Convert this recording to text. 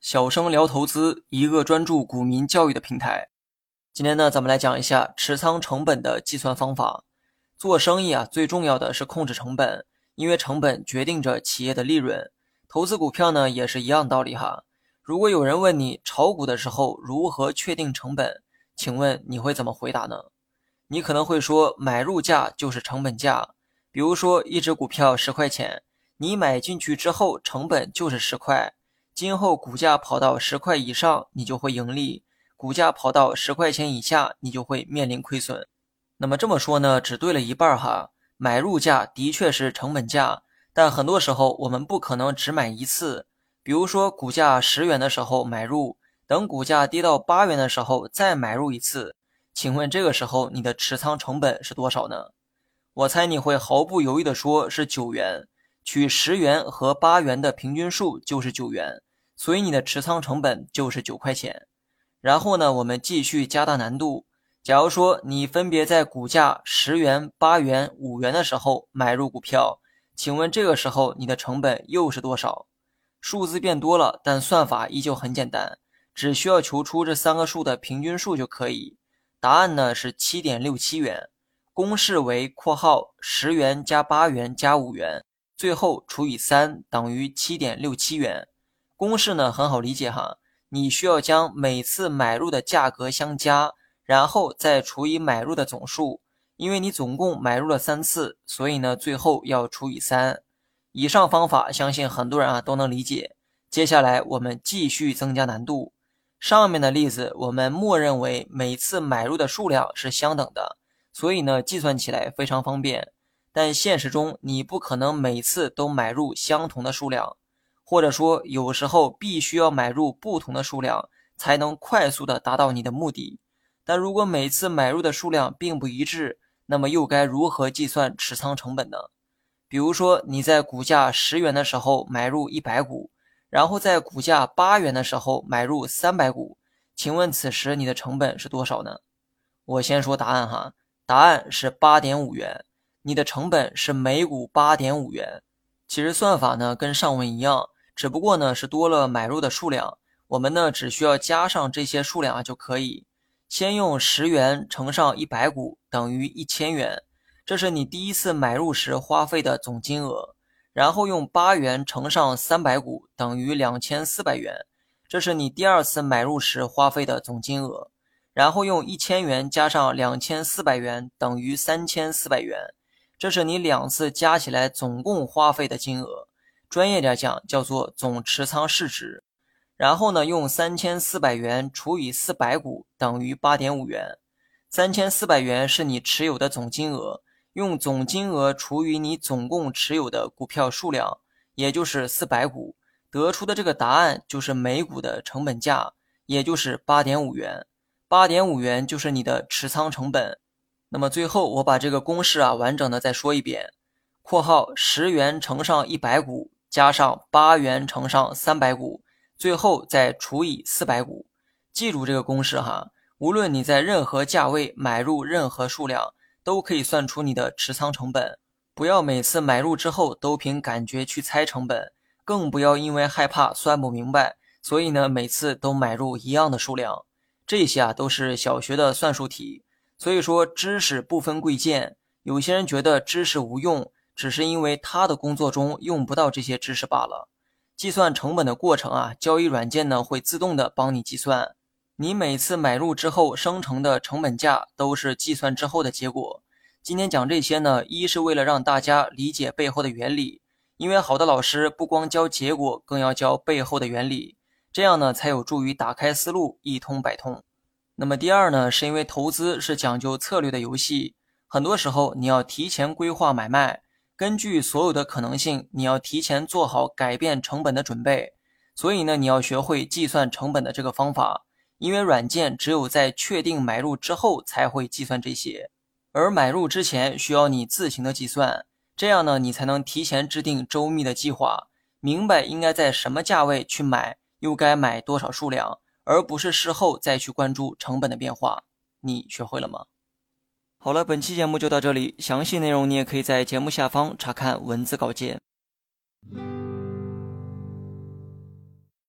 小生聊投资，一个专注股民教育的平台。今天呢，咱们来讲一下持仓成本的计算方法。做生意啊，最重要的是控制成本，因为成本决定着企业的利润。投资股票呢，也是一样道理哈。如果有人问你炒股的时候如何确定成本，请问你会怎么回答呢？你可能会说，买入价就是成本价。比如说，一只股票十块钱，你买进去之后成本就是十块，今后股价跑到十块以上，你就会盈利；股价跑到十块钱以下，你就会面临亏损。那么这么说呢，只对了一半哈。买入价的确是成本价，但很多时候我们不可能只买一次。比如说，股价十元的时候买入，等股价跌到八元的时候再买入一次。请问这个时候你的持仓成本是多少呢？我猜你会毫不犹豫地说是九元，取十元和八元的平均数就是九元，所以你的持仓成本就是九块钱。然后呢，我们继续加大难度。假如说你分别在股价十元、八元、五元的时候买入股票，请问这个时候你的成本又是多少？数字变多了，但算法依旧很简单，只需要求出这三个数的平均数就可以。答案呢是七点六七元，公式为（括号十元加八元加五元，最后除以三等于七点六七元）。公式呢很好理解哈，你需要将每次买入的价格相加，然后再除以买入的总数。因为你总共买入了三次，所以呢最后要除以三。以上方法相信很多人啊都能理解。接下来我们继续增加难度。上面的例子我们默认为每次买入的数量是相等的，所以呢计算起来非常方便。但现实中你不可能每次都买入相同的数量，或者说有时候必须要买入不同的数量才能快速的达到你的目的。但如果每次买入的数量并不一致，那么又该如何计算持仓成本呢？比如说，你在股价十元的时候买入一百股，然后在股价八元的时候买入三百股，请问此时你的成本是多少呢？我先说答案哈，答案是八点五元，你的成本是每股八点五元。其实算法呢跟上文一样，只不过呢是多了买入的数量，我们呢只需要加上这些数量啊就可以。先用十元乘上一百股等于一千元。这是你第一次买入时花费的总金额，然后用八元乘上三百股等于两千四百元，这是你第二次买入时花费的总金额，然后用一千元加上两千四百元等于三千四百元，这是你两次加起来总共花费的金额，专业点讲叫做总持仓市值，然后呢用三千四百元除以四百股等于八点五元，三千四百元是你持有的总金额。用总金额除以你总共持有的股票数量，也就是四百股，得出的这个答案就是每股的成本价，也就是八点五元。八点五元就是你的持仓成本。那么最后我把这个公式啊完整的再说一遍：括号十元乘上一百股，加上八元乘上三百股，最后再除以四百股。记住这个公式哈，无论你在任何价位买入任何数量。都可以算出你的持仓成本，不要每次买入之后都凭感觉去猜成本，更不要因为害怕算不明白，所以呢每次都买入一样的数量。这些啊都是小学的算术题，所以说知识不分贵贱。有些人觉得知识无用，只是因为他的工作中用不到这些知识罢了。计算成本的过程啊，交易软件呢会自动的帮你计算。你每次买入之后生成的成本价都是计算之后的结果。今天讲这些呢，一是为了让大家理解背后的原理，因为好的老师不光教结果，更要教背后的原理，这样呢才有助于打开思路，一通百通。那么第二呢，是因为投资是讲究策略的游戏，很多时候你要提前规划买卖，根据所有的可能性，你要提前做好改变成本的准备。所以呢，你要学会计算成本的这个方法。因为软件只有在确定买入之后才会计算这些，而买入之前需要你自行的计算，这样呢，你才能提前制定周密的计划，明白应该在什么价位去买，又该买多少数量，而不是事后再去关注成本的变化。你学会了吗？好了，本期节目就到这里，详细内容你也可以在节目下方查看文字稿件。